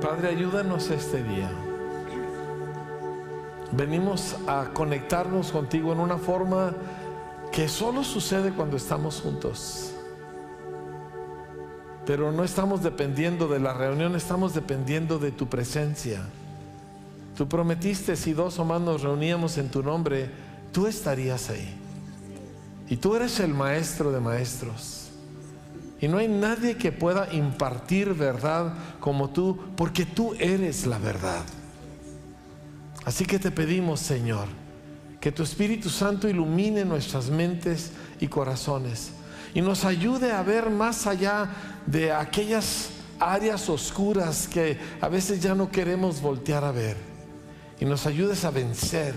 Padre, ayúdanos este día. Venimos a conectarnos contigo en una forma que solo sucede cuando estamos juntos. Pero no estamos dependiendo de la reunión, estamos dependiendo de tu presencia. Tú prometiste si dos o más nos reuníamos en tu nombre, tú estarías ahí. Y tú eres el maestro de maestros. Y no hay nadie que pueda impartir verdad como tú, porque tú eres la verdad. Así que te pedimos, Señor, que tu Espíritu Santo ilumine nuestras mentes y corazones y nos ayude a ver más allá de aquellas áreas oscuras que a veces ya no queremos voltear a ver. Y nos ayudes a vencer.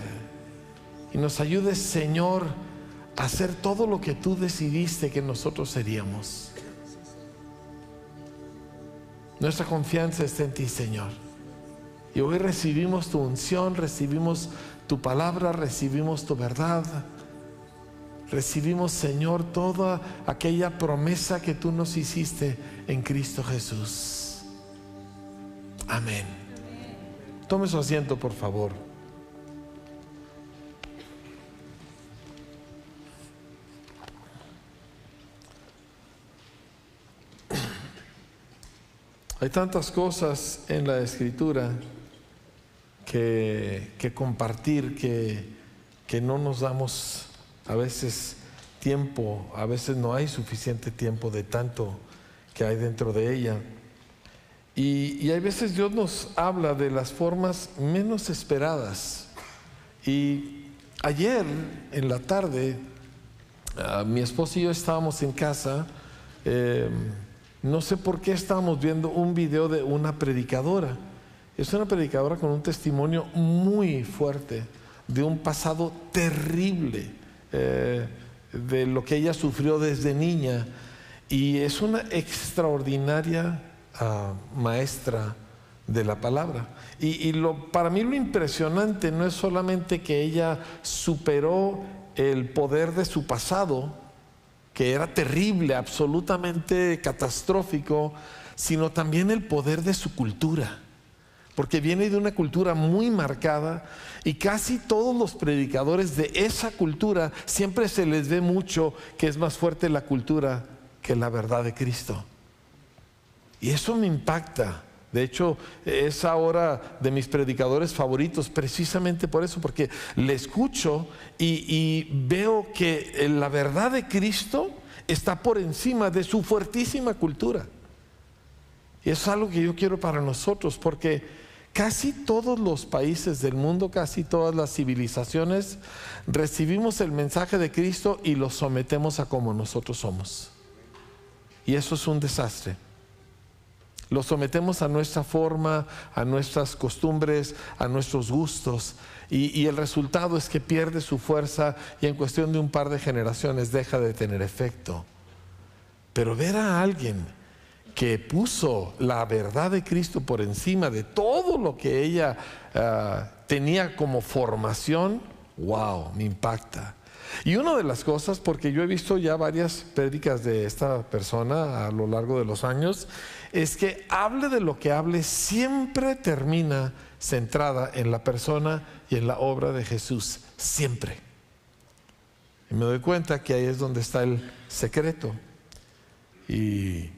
Y nos ayudes, Señor, a hacer todo lo que tú decidiste que nosotros seríamos. Nuestra confianza está en ti, Señor. Y hoy recibimos tu unción, recibimos tu palabra, recibimos tu verdad. Recibimos, Señor, toda aquella promesa que tú nos hiciste en Cristo Jesús. Amén. Tome su asiento, por favor. Hay tantas cosas en la escritura que, compartir que, no nos damos a veces tiempo, a veces no hay suficiente tiempo de tanto que hay dentro de ella. Y, y, hay veces Dios nos habla de las formas menos esperadas. Y ayer en la tarde, ah, mi esposo y yo estábamos en casa. Eh, no sé por qué estábamos viendo un video de una predicadora. Es una predicadora con un testimonio muy fuerte de un pasado terrible, eh, de lo que ella sufrió desde niña. Y es una extraordinaria ah, maestra de la palabra. Y, lo, para mí lo impresionante no es solamente que ella superó el poder de su pasado, que era terrible, absolutamente catastrófico, sino también el poder de su cultura. Porque viene de una cultura muy marcada y casi todos los predicadores de esa cultura siempre se les ve mucho que es más fuerte la cultura que la verdad de Cristo. Y eso me impacta. De hecho, es ahora de mis predicadores favoritos precisamente por eso, porque le escucho y, veo que la verdad de Cristo está por encima de su fuertísima cultura. Y es algo que yo quiero para nosotros, porque casi todos los países del mundo, casi todas las civilizaciones, recibimos el mensaje de Cristo y lo sometemos a como nosotros somos. Y eso es un desastre. Lo sometemos a nuestra forma, a nuestras costumbres, a nuestros gustos. Y, el resultado es que pierde su fuerza y en cuestión de un par de generaciones deja de tener efecto. Pero ver a alguien que puso la verdad de Cristo por encima de todo lo que ella ah, tenía como formación, wow, me impacta. Y una de las cosas, porque yo he visto ya varias prédicas de esta persona a lo largo de los años, es que hable de lo que hable, siempre termina centrada en la persona y en la obra de Jesús, siempre. Y me doy cuenta que ahí es donde está el secreto. Y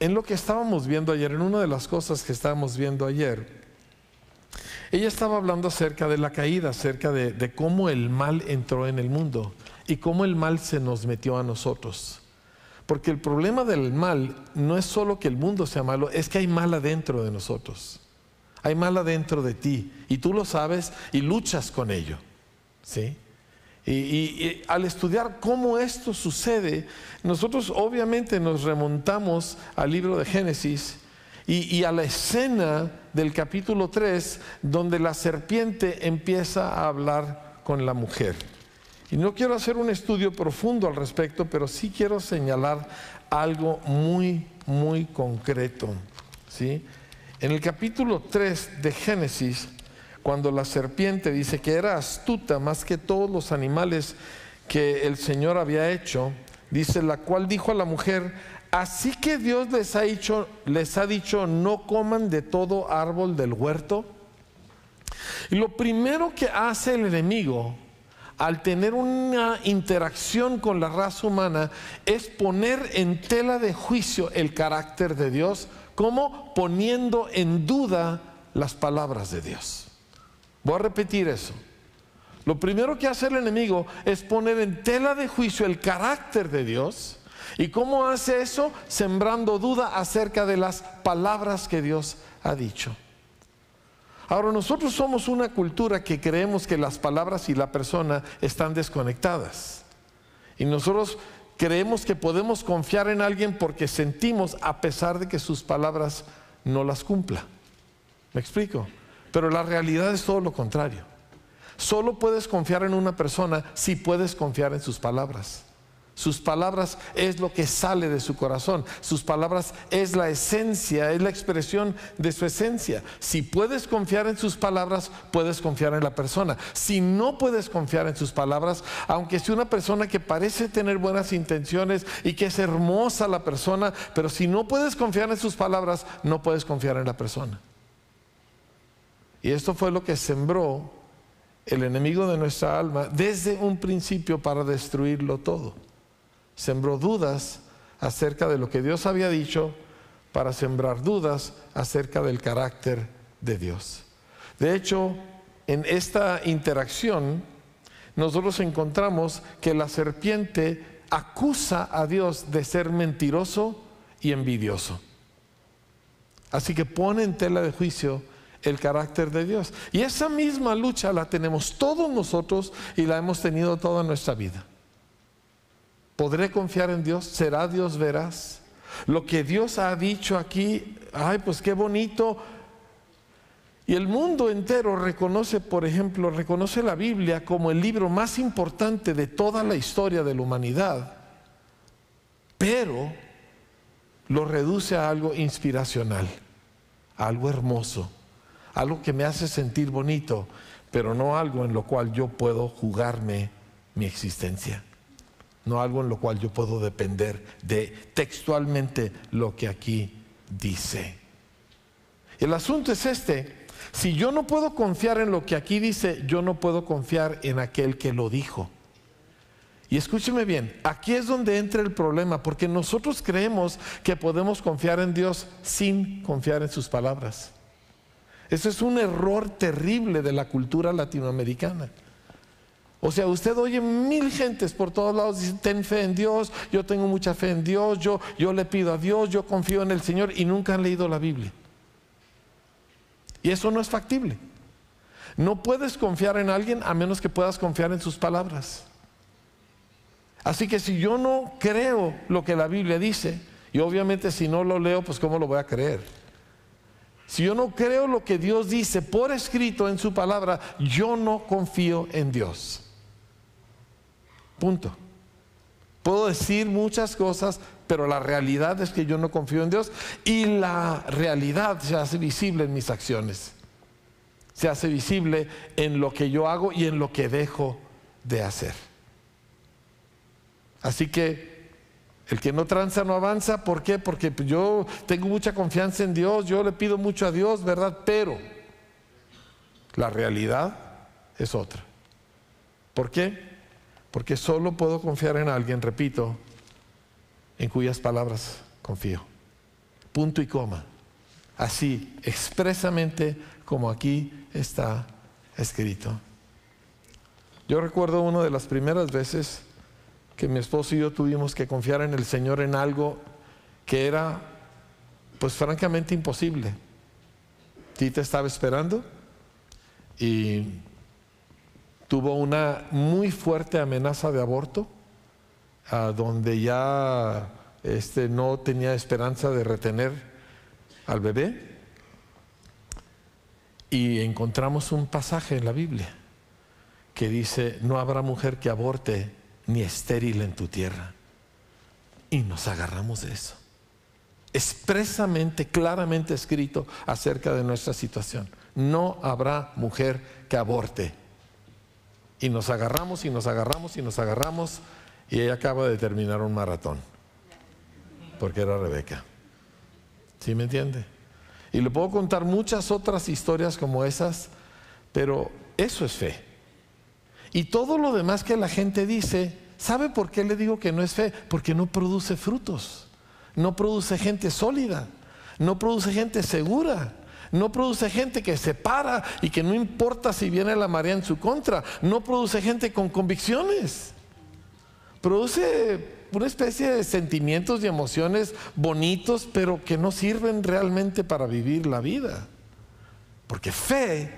en lo que estábamos viendo ayer, en una de las cosas que estábamos viendo ayer, ella estaba hablando acerca de la caída, acerca de, cómo el mal entró en el mundo y cómo el mal se nos metió a nosotros. Porque el problema del mal no es solo que el mundo sea malo, es que hay mal adentro de nosotros. Hay mal adentro de ti y tú lo sabes y luchas con ello. ¿Sí? y, al estudiar cómo esto sucede, nosotros obviamente nos remontamos al libro de Génesis y, a la escena del capítulo 3 donde la serpiente empieza a hablar con la mujer. Y no quiero hacer un estudio profundo al respecto, pero sí quiero señalar algo muy, muy concreto. ¿sí? En el capítulo 3 de Génesis, cuando la serpiente dice que era astuta más que todos los animales que el Señor había hecho, dice, la cual dijo a la mujer, Así que Dios les ha dicho, les ha dicho, no coman de todo árbol del huerto. Y lo primero que hace el enemigo al tener una interacción con la raza humana es poner en tela de juicio el carácter de Dios, como poniendo en duda las palabras de Dios. Voy a repetir eso. Lo primero que hace el enemigo es poner en tela de juicio el carácter de Dios. ¿Y cómo hace eso? Sembrando duda acerca de las palabras que Dios ha dicho. Ahora, nosotros somos una cultura que creemos que las palabras y la persona están desconectadas. Y nosotros creemos que podemos confiar en alguien porque sentimos a pesar de que sus palabras no las cumpla. ¿Me explico? Pero la realidad es todo lo contrario. Solo puedes confiar en una persona si puedes confiar en sus palabras. Sus palabras es lo que sale de su corazón. Sus palabras es la esencia, es la expresión de su esencia. Si puedes confiar en sus palabras, puedes confiar en la persona. Si no puedes confiar en sus palabras, aunque sea una persona que parece tener buenas intenciones y que es hermosa la persona, pero si no puedes confiar en sus palabras, no puedes confiar en la persona. Y esto fue lo que sembró el enemigo de nuestra alma desde un principio para destruirlo todo sembró dudas acerca de lo que Dios había dicho para sembrar dudas acerca del carácter de Dios. De hecho, en esta interacción, nosotros encontramos que la serpiente acusa a Dios de ser mentiroso y envidioso. Así que pone en tela de juicio el carácter de Dios. Y esa misma lucha la tenemos todos nosotros y la hemos tenido toda nuestra vida. ¿Podré confiar en Dios? ¿Será Dios veraz? Lo que Dios ha dicho aquí, ay, pues qué bonito. Y el mundo entero reconoce, por ejemplo, reconoce la Biblia como el libro más importante de toda la historia de la humanidad, pero lo reduce a algo inspiracional, a algo hermoso, algo que me hace sentir bonito, pero no algo en lo cual yo puedo jugarme mi existencia no algo en lo cual yo puedo depender de textualmente lo que aquí dice. El asunto es este, si yo no puedo confiar en lo que aquí dice, yo no puedo confiar en aquel que lo dijo. Y escúcheme bien, aquí es donde entra el problema, porque nosotros creemos que podemos confiar en Dios sin confiar en sus palabras. Eso es un error terrible de la cultura latinoamericana. O sea, usted oye mil gentes por todos lados, dicen, ten fe en Dios, yo tengo mucha fe en Dios, yo, yo le pido a Dios, yo confío en el Señor y nunca han leído la Biblia. Y eso no es factible. No puedes confiar en alguien a menos que puedas confiar en sus palabras. Así que si yo no creo lo que la Biblia dice, y obviamente si no lo leo, pues ¿cómo lo voy a creer? Si yo no creo lo que Dios dice por escrito en su palabra, yo no confío en Dios. Punto. Puedo decir muchas cosas, pero la realidad es que yo no confío en Dios y la realidad se hace visible en mis acciones. Se hace visible en lo que yo hago y en lo que dejo de hacer. Así que el que no tranza no avanza. ¿Por qué? Porque yo tengo mucha confianza en Dios, yo le pido mucho a Dios, ¿verdad? Pero la realidad es otra. ¿Por qué? Porque solo puedo confiar en alguien, repito, en cuyas palabras confío. Punto y coma. Así, expresamente como aquí está escrito. Yo recuerdo una de las primeras veces que mi esposo y yo tuvimos que confiar en el Señor en algo que era, pues francamente imposible. Tita estaba esperando y tuvo una muy fuerte amenaza de aborto, donde ya este, no tenía esperanza de retener al bebé. Y encontramos un pasaje en la Biblia que dice, no habrá mujer que aborte ni estéril en tu tierra. Y nos agarramos de eso. Expresamente, claramente escrito acerca de nuestra situación. No habrá mujer que aborte y nos agarramos y nos agarramos y nos agarramos y ella acaba de terminar un maratón. porque era Rebeca. ¿Sí me entiende? Y le puedo contar muchas otras historias como esas, pero eso es fe. Y todo lo demás que la gente dice, ¿sabe por qué le digo que no es fe? Porque no produce frutos, no produce gente sólida, no produce gente segura, no produce gente que se para y que no importa si viene la marea en su contra, no produce gente con convicciones, produce una especie de sentimientos y emociones bonitos, pero que no sirven realmente para vivir la vida. Porque fe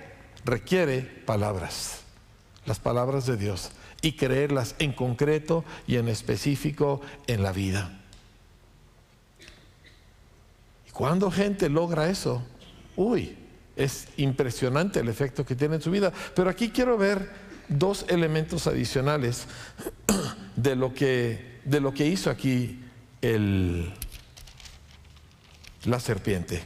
requiere palabras, las palabras de Dios, y creerlas en concreto y en específico en la vida. Y cuando gente logra eso, uy, es impresionante el efecto que tiene en su vida. Pero aquí quiero ver dos elementos adicionales de lo que, de lo que hizo aquí el, la serpiente.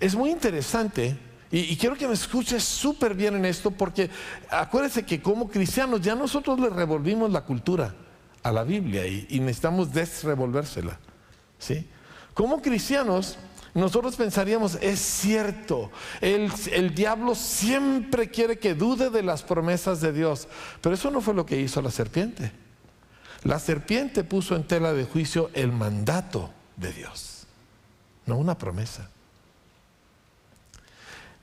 Es muy interesante y, quiero que me escuches súper bien en esto porque acuérdense que como cristianos ya nosotros le revolvimos la cultura a la Biblia y, necesitamos desrevolvérsela. ¿sí? Como cristianos nosotros pensaríamos, es cierto, el, el, diablo siempre quiere que dude de las promesas de Dios, pero eso no fue lo que hizo la serpiente. La serpiente puso en tela de juicio el mandato de Dios, no una promesa.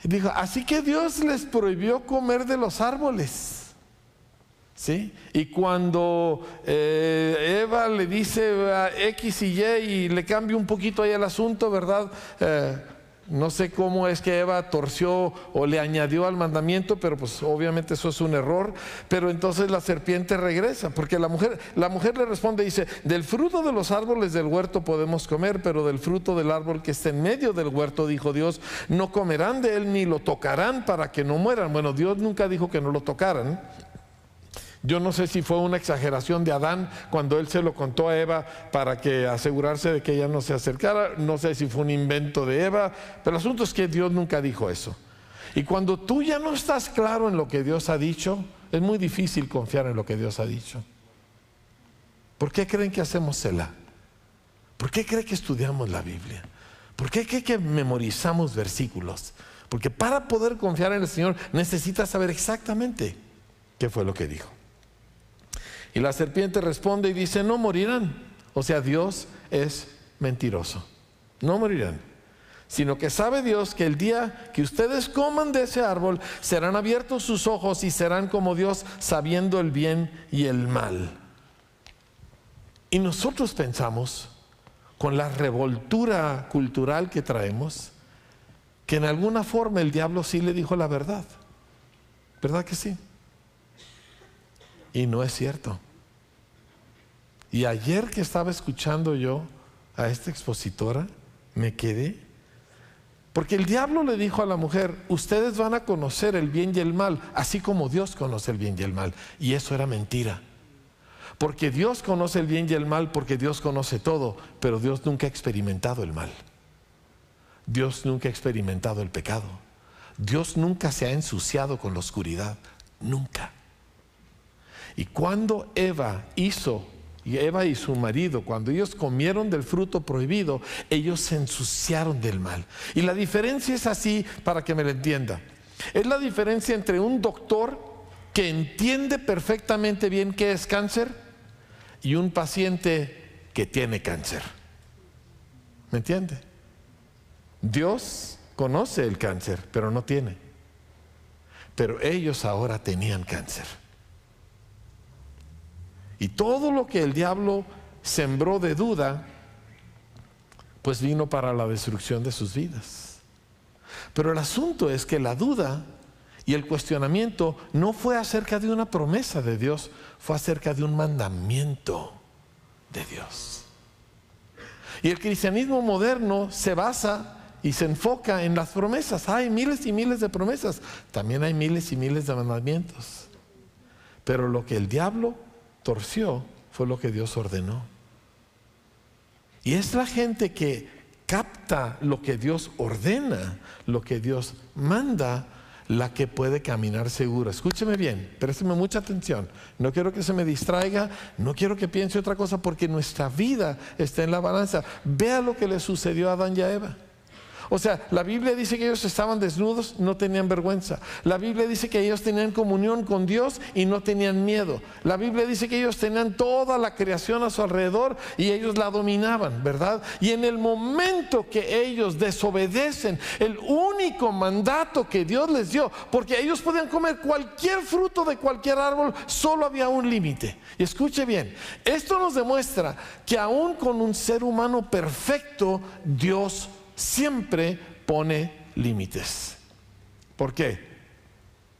Dijo, así que Dios les prohibió comer de los árboles. ¿Sí? Y cuando eh, Eva le dice a X y Y y le cambia un poquito ahí el asunto, ¿verdad? Eh, no sé cómo es que Eva torció o le añadió al mandamiento, pero pues obviamente eso es un error. Pero entonces la serpiente regresa, porque la mujer, la mujer le responde, dice, del fruto de los árboles del huerto podemos comer, pero del fruto del árbol que está en medio del huerto, dijo Dios, no comerán de él ni lo tocarán para que no mueran. Bueno, Dios nunca dijo que no lo tocaran. Yo no sé si fue una exageración de Adán cuando él se lo contó a Eva para que asegurarse de que ella no se acercara. No sé si fue un invento de Eva, pero el asunto es que Dios nunca dijo eso. Y cuando tú ya no estás claro en lo que Dios ha dicho, es muy difícil confiar en lo que Dios ha dicho. ¿Por qué creen que hacemos cela? ¿Por qué creen que estudiamos la Biblia? ¿Por qué creen que memorizamos versículos? Porque para poder confiar en el Señor necesitas saber exactamente qué fue lo que dijo. Y la serpiente responde y dice, no morirán. O sea, Dios es mentiroso. No morirán. Sino que sabe Dios que el día que ustedes coman de ese árbol, serán abiertos sus ojos y serán como Dios sabiendo el bien y el mal. Y nosotros pensamos, con la revoltura cultural que traemos, que en alguna forma el diablo sí le dijo la verdad. ¿Verdad que sí? Y no es cierto. Y ayer que estaba escuchando yo a esta expositora, me quedé. Porque el diablo le dijo a la mujer, ustedes van a conocer el bien y el mal, así como Dios conoce el bien y el mal. Y eso era mentira. Porque Dios conoce el bien y el mal, porque Dios conoce todo, pero Dios nunca ha experimentado el mal. Dios nunca ha experimentado el pecado. Dios nunca se ha ensuciado con la oscuridad. Nunca. Y cuando Eva hizo, y Eva y su marido, cuando ellos comieron del fruto prohibido, ellos se ensuciaron del mal. Y la diferencia es así para que me lo entienda. Es la diferencia entre un doctor que entiende perfectamente bien qué es cáncer y un paciente que tiene cáncer. ¿Me entiende? Dios conoce el cáncer, pero no tiene. Pero ellos ahora tenían cáncer. Y todo lo que el diablo sembró de duda, pues vino para la destrucción de sus vidas. Pero el asunto es que la duda y el cuestionamiento no fue acerca de una promesa de Dios, fue acerca de un mandamiento de Dios. Y el cristianismo moderno se basa y se enfoca en las promesas. Hay miles y miles de promesas, también hay miles y miles de mandamientos. Pero lo que el diablo torció fue lo que Dios ordenó. Y es la gente que capta lo que Dios ordena, lo que Dios manda, la que puede caminar seguro. Escúcheme bien, présteme mucha atención. No quiero que se me distraiga, no quiero que piense otra cosa porque nuestra vida está en la balanza. Vea lo que le sucedió a Adán y a Eva. O sea, la Biblia dice que ellos estaban desnudos, no tenían vergüenza. La Biblia dice que ellos tenían comunión con Dios y no tenían miedo. La Biblia dice que ellos tenían toda la creación a su alrededor y ellos la dominaban, ¿verdad? Y en el momento que ellos desobedecen el único mandato que Dios les dio, porque ellos podían comer cualquier fruto de cualquier árbol, solo había un límite. Y escuche bien, esto nos demuestra que aún con un ser humano perfecto, Dios siempre pone límites. ¿Por qué?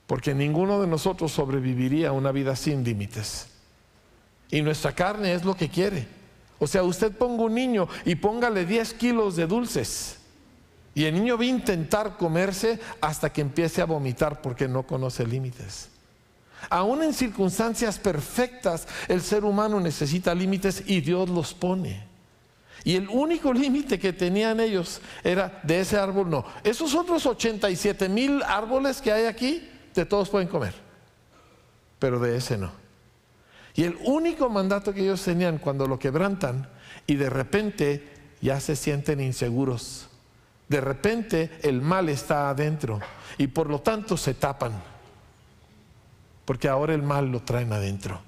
Porque ninguno de nosotros sobreviviría a una vida sin límites. Y nuestra carne es lo que quiere. O sea, usted ponga un niño y póngale 10 kilos de dulces. Y el niño va a intentar comerse hasta que empiece a vomitar porque no conoce límites. Aún en circunstancias perfectas, el ser humano necesita límites y Dios los pone. Y el único límite que tenían ellos era de ese árbol no. Esos otros 87 mil árboles que hay aquí, de todos pueden comer, pero de ese no. Y el único mandato que ellos tenían cuando lo quebrantan y de repente ya se sienten inseguros, de repente el mal está adentro y por lo tanto se tapan, porque ahora el mal lo traen adentro.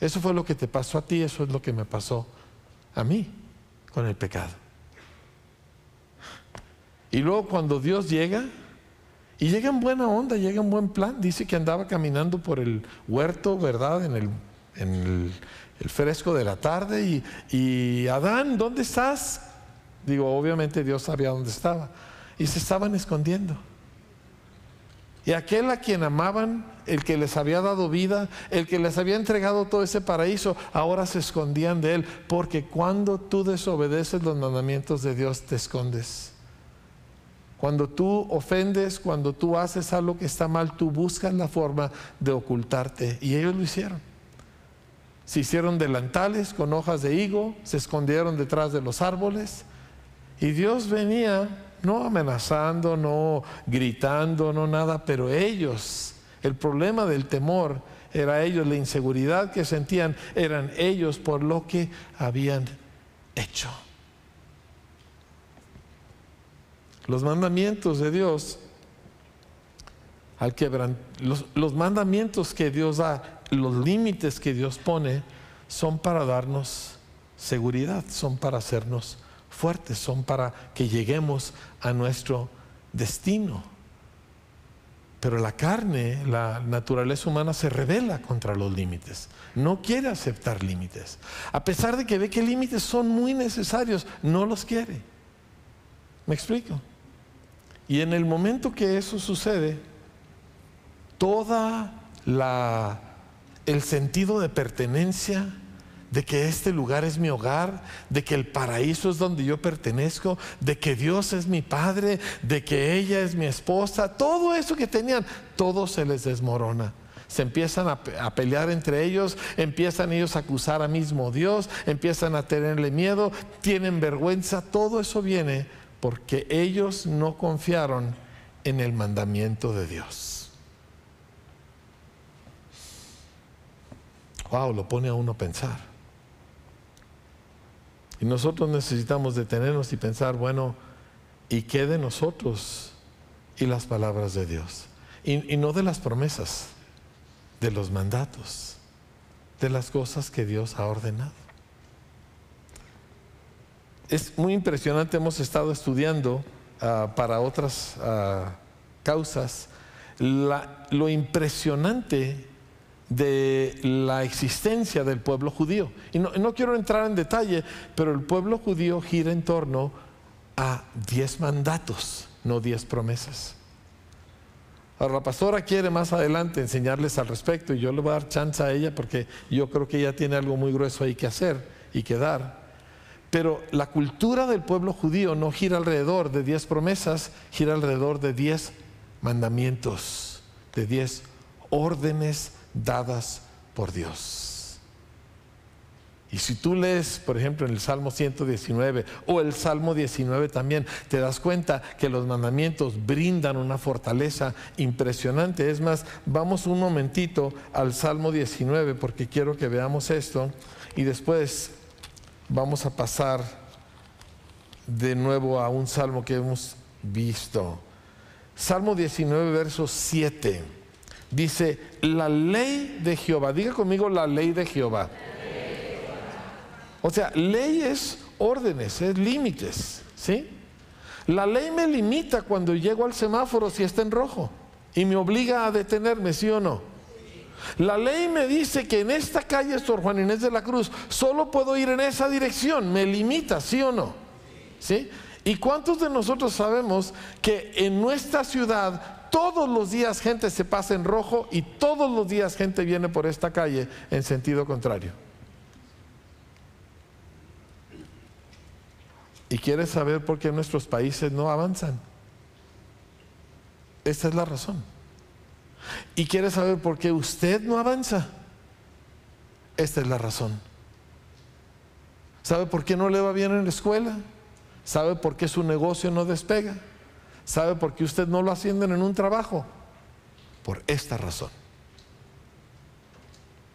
Eso fue lo que te pasó a ti, eso es lo que me pasó a mí con el pecado. Y luego cuando Dios llega, y llega en buena onda, llega en buen plan, dice que andaba caminando por el huerto, ¿verdad? En el, fresco de la tarde, y Adán, ¿dónde estás? Digo, obviamente Dios sabía dónde estaba. Y se estaban escondiendo. Y aquel a quien amaban, el que les había dado vida, el que les había entregado todo ese paraíso, ahora se escondían de él, porque cuando tú desobedeces los mandamientos de Dios, te escondes. Cuando tú ofendes, cuando tú haces algo que está mal, tú buscas la forma de ocultarte. Y ellos lo hicieron. Se hicieron delantales con hojas de higo, se escondieron detrás de los árboles. Y Dios venía no amenazando, no gritando, no nada, pero ellos, el problema del temor era ellos, la inseguridad que sentían eran ellos por lo que habían hecho. Los mandamientos de Dios, al los, los mandamientos que Dios da, los límites que Dios pone, son para darnos seguridad, son para hacernos fuertes, son para que lleguemos a nuestro destino. Pero la carne, la naturaleza humana se revela contra los límites. No quiere aceptar límites. A pesar de que ve que límites son muy necesarios, no los quiere. ¿Me explico? Y en el momento que eso sucede, toda la el sentido de pertenencia de que este lugar es mi hogar, de que el paraíso es donde yo pertenezco, de que Dios es mi padre, de que ella es mi esposa, todo eso que tenían, todo se les desmorona. Se empiezan a, pelear entre ellos, empiezan ellos a acusar a mismo Dios, empiezan a tenerle miedo, tienen vergüenza, todo eso viene porque ellos no confiaron en el mandamiento de Dios. Wow, lo pone a uno a pensar. Y nosotros necesitamos detenernos y pensar, bueno, ¿y qué de nosotros y las palabras de Dios? Y, no de las promesas, de los mandatos, de las cosas que Dios ha ordenado. Es muy impresionante, hemos estado estudiando ah, para otras ah, causas lo impresionante de la existencia del pueblo judío. Y no, quiero entrar en detalle, pero el pueblo judío gira en torno a diez mandatos, no diez promesas. Ahora, la pastora quiere más adelante enseñarles al respecto y yo le voy a dar chance a ella porque yo creo que ella tiene algo muy grueso ahí que hacer y que dar. Pero la cultura del pueblo judío no gira alrededor de diez promesas, gira alrededor de diez mandamientos, de diez órdenes dadas por Dios. Y si tú lees, por ejemplo, en el Salmo 119 o el Salmo 19 también, te das cuenta que los mandamientos brindan una fortaleza impresionante. Es más, vamos un momentito al Salmo 19 porque quiero que veamos esto y después vamos a pasar de nuevo a un salmo que hemos visto. Salmo 19, verso 7. Dice, la ley de Jehová. Diga conmigo la ley de Jehová. O sea, leyes, órdenes, es límites, ¿sí? La ley me limita cuando llego al semáforo si está en rojo y me obliga a detenerme, ¿sí o no? La ley me dice que en esta calle Sor Juan Inés de la Cruz solo puedo ir en esa dirección, me limita, ¿sí o no? ¿Sí? ¿Y cuántos de nosotros sabemos que en nuestra ciudad todos los días gente se pasa en rojo y todos los días gente viene por esta calle en sentido contrario? ¿Y quieres saber por qué nuestros países no avanzan? Esta es la razón. ¿Y quieres saber por qué usted no avanza? Esta es la razón. ¿Sabe por qué no le va bien en la escuela? ¿Sabe por qué su negocio no despega? ¿Sabe por qué usted no lo ascienden en un trabajo? Por esta razón.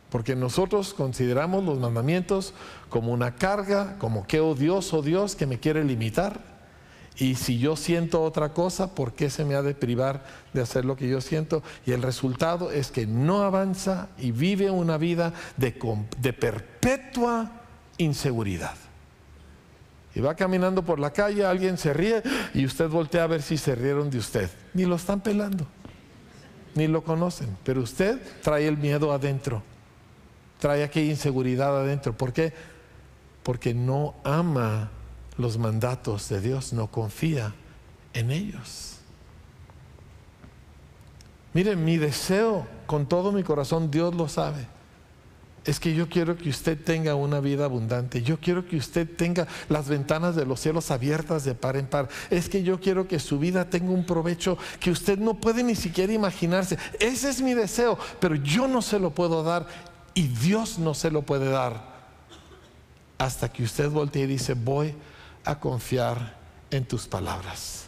Porque nosotros consideramos los mandamientos como una carga, como que odioso Dios que me quiere limitar. Y si yo siento otra cosa, ¿por qué se me ha de privar de hacer lo que yo siento? Y el resultado es que no avanza y vive una vida de perpetua inseguridad. Y va caminando por la calle, alguien se ríe y usted voltea a ver si se rieron de usted. Ni lo están pelando, ni lo conocen, pero usted trae el miedo adentro trae aquella inseguridad adentro. ¿Por qué? Porque no ama los mandatos de Dios, no confía en ellos. Miren, mi deseo con todo mi corazón, Dios lo sabe, es que yo quiero que usted tenga una vida abundante. Yo quiero que usted tenga las ventanas de los cielos abiertas de par en par. Es que yo quiero que su vida tenga un provecho que usted no puede ni siquiera imaginarse. Ese es mi deseo, pero yo no se lo puedo dar y Dios no se lo puede dar hasta que usted voltee y dice, voy a confiar en tus palabras,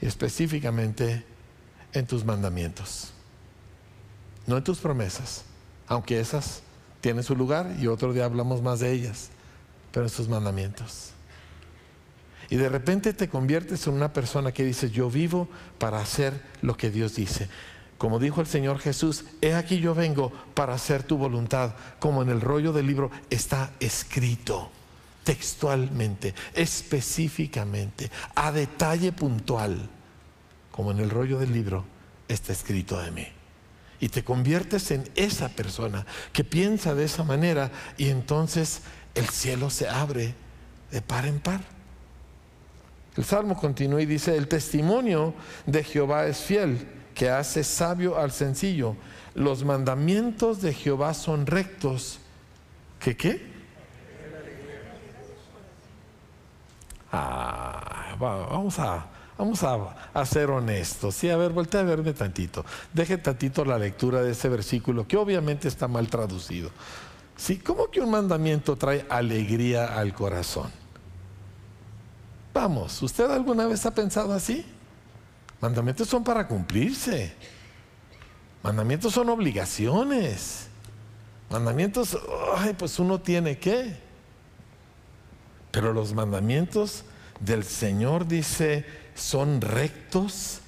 específicamente en tus mandamientos, no en tus promesas, aunque esas tienen su lugar y otro día hablamos más de ellas, pero en tus mandamientos. Y de repente te conviertes en una persona que dice, yo vivo para hacer lo que Dios dice. Como dijo el Señor Jesús, he aquí yo vengo para hacer tu voluntad, como en el rollo del libro está escrito textualmente, específicamente, a detalle puntual, como en el rollo del libro está escrito de mí. Y te conviertes en esa persona que piensa de esa manera y entonces el cielo se abre de par en par. El salmo continúa y dice, el testimonio de Jehová es fiel que hace sabio al sencillo. Los mandamientos de Jehová son rectos. ¿Qué qué? Ah, vamos a, vamos a, ser honestos. Sí, a ver, voltea a verme tantito. Deje tantito la lectura de ese versículo, que obviamente está mal traducido. Sí, ¿cómo que un mandamiento trae alegría al corazón? Vamos, ¿usted alguna vez ha pensado así? Mandamientos son para cumplirse. Mandamientos son obligaciones. Mandamientos, ay, pues uno tiene que. Pero los mandamientos del Señor dice, son rectos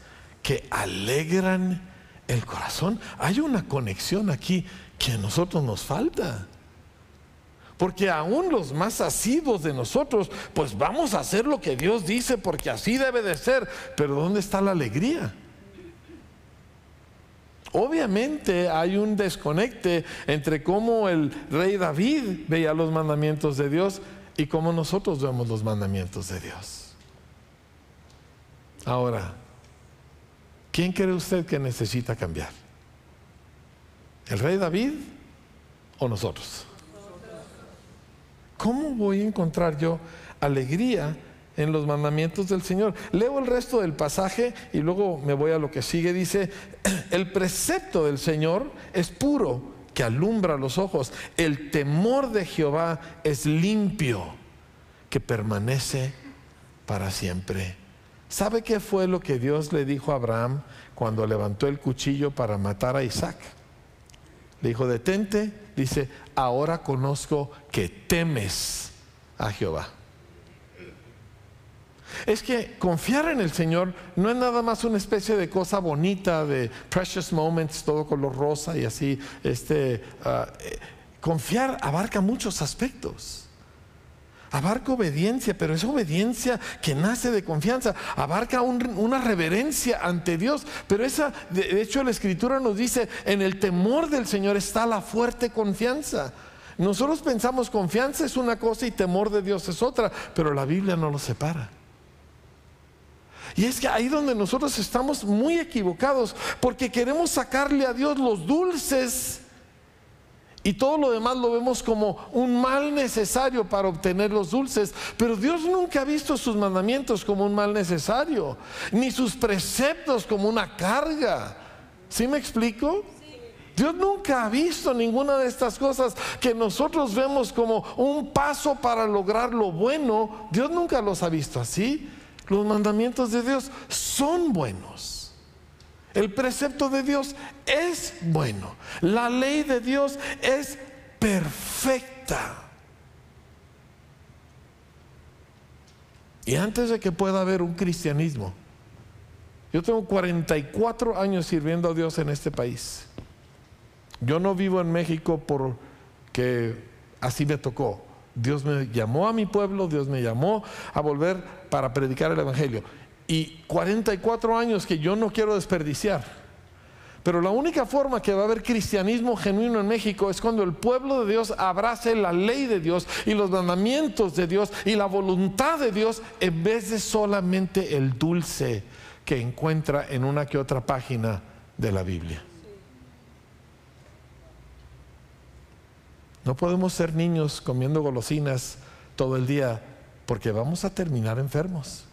que alegran el corazón. Hay una conexión aquí que a nosotros nos falta. Porque aún los más asidos de nosotros, pues vamos a hacer lo que Dios dice porque así debe de ser. Pero ¿dónde está la alegría? Obviamente hay un desconecte entre cómo el rey David veía los mandamientos de Dios y cómo nosotros vemos los mandamientos de Dios. Ahora, ¿quién cree usted que necesita cambiar? ¿El rey David o nosotros? ¿Cómo voy a encontrar yo alegría en los mandamientos del Señor? Leo el resto del pasaje y luego me voy a lo que sigue. Dice, el precepto del Señor es puro, que alumbra los ojos. El temor de Jehová es limpio, que permanece para siempre. ¿Sabe qué fue lo que Dios le dijo a Abraham cuando levantó el cuchillo para matar a Isaac? Le dijo, detente, dice, ahora conozco que temes a Jehová. Es que confiar en el Señor no es nada más una especie de cosa bonita, de precious moments, todo color rosa y así. Este, ah, eh, confiar abarca muchos aspectos. Abarca obediencia, pero es obediencia que nace de confianza. Abarca una reverencia ante Dios. Pero esa, de hecho, la Escritura nos dice, en el temor del Señor está la fuerte confianza. Nosotros pensamos confianza es una cosa y temor de Dios es otra, pero la Biblia no lo separa. Y es que ahí donde nosotros estamos muy equivocados, porque queremos sacarle a Dios los dulces y todo lo demás lo vemos como un mal necesario para obtener los dulces. Pero Dios nunca ha visto sus mandamientos como un mal necesario, ni sus preceptos como una carga. ¿Sí me explico? Dios nunca ha visto ninguna de estas cosas que nosotros vemos como un paso para lograr lo bueno. Dios nunca los ha visto así. Los mandamientos de Dios son buenos. El precepto de Dios es bueno. La ley de Dios es perfecta. Y antes de que pueda haber un cristianismo, yo tengo 44 años sirviendo a Dios en este país. Yo no vivo en México porque así me tocó. Dios me llamó a mi pueblo, Dios me llamó a volver para predicar el Evangelio. Y 44 años que yo no quiero desperdiciar. Pero la única forma que va a haber cristianismo genuino en México es cuando el pueblo de Dios abrace la ley de Dios y los mandamientos de Dios y la voluntad de Dios en vez de solamente el dulce que encuentra en una que otra página de la Biblia. No podemos ser niños comiendo golosinas todo el día porque vamos a terminar enfermos.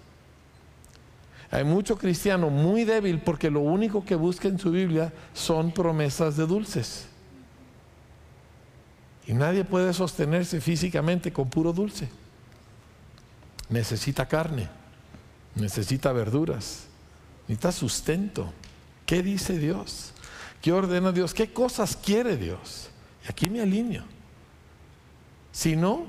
Hay mucho cristiano muy débil porque lo único que busca en su Biblia son promesas de dulces. Y nadie puede sostenerse físicamente con puro dulce. Necesita carne, necesita verduras, necesita sustento. ¿Qué dice Dios? ¿Qué ordena Dios? ¿Qué cosas quiere Dios? Y aquí me alineo. Si no,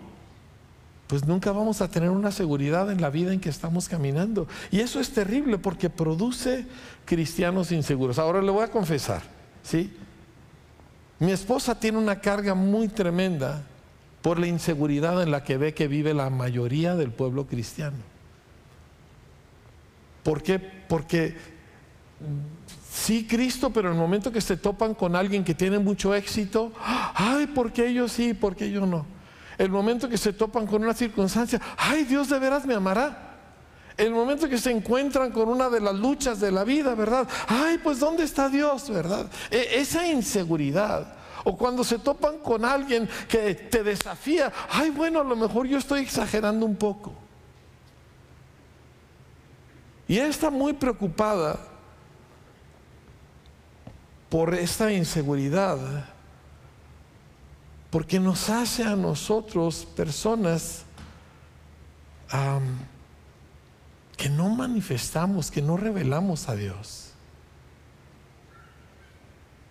pues nunca vamos a tener una seguridad en la vida en que estamos caminando. Y eso es terrible porque produce cristianos inseguros. Ahora le voy a confesar, ¿sí? Mi esposa tiene una carga muy tremenda por la inseguridad en la que ve que vive la mayoría del pueblo cristiano. ¿Por qué? Porque sí Cristo, pero en el momento que se topan con alguien que tiene mucho éxito, ay, ¿por qué ellos sí, por qué yo no? El momento que se topan con una circunstancia, ay, Dios de veras me amará. El momento que se encuentran con una de las luchas de la vida, ¿verdad? Ay, pues ¿dónde está Dios, verdad? E, esa inseguridad. O cuando se topan con alguien que te desafía, ay, bueno, a lo mejor yo estoy exagerando un poco. Y ella está muy preocupada por esta inseguridad porque nos hace a nosotros personas que no manifestamos, que no revelamos a Dios.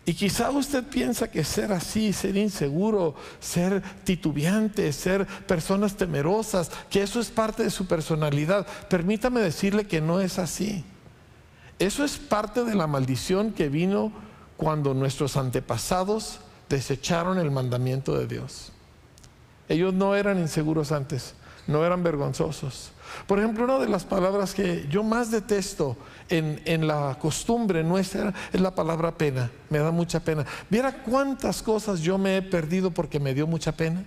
Y quizá usted piensa que ser así, ser inseguro, ser titubeante, ser personas temerosas, que eso es parte de su personalidad. Permítame decirle que no es así. Eso es parte de la maldición que vino cuando nuestros antepasados desecharon el mandamiento de Dios. Ellos no eran inseguros antes, no eran vergonzosos. Por ejemplo, una de las palabras que yo más detesto en, la costumbre nuestra es la palabra pena. Me da mucha pena. ¿Viera cuántas cosas yo me he perdido porque me dio mucha pena?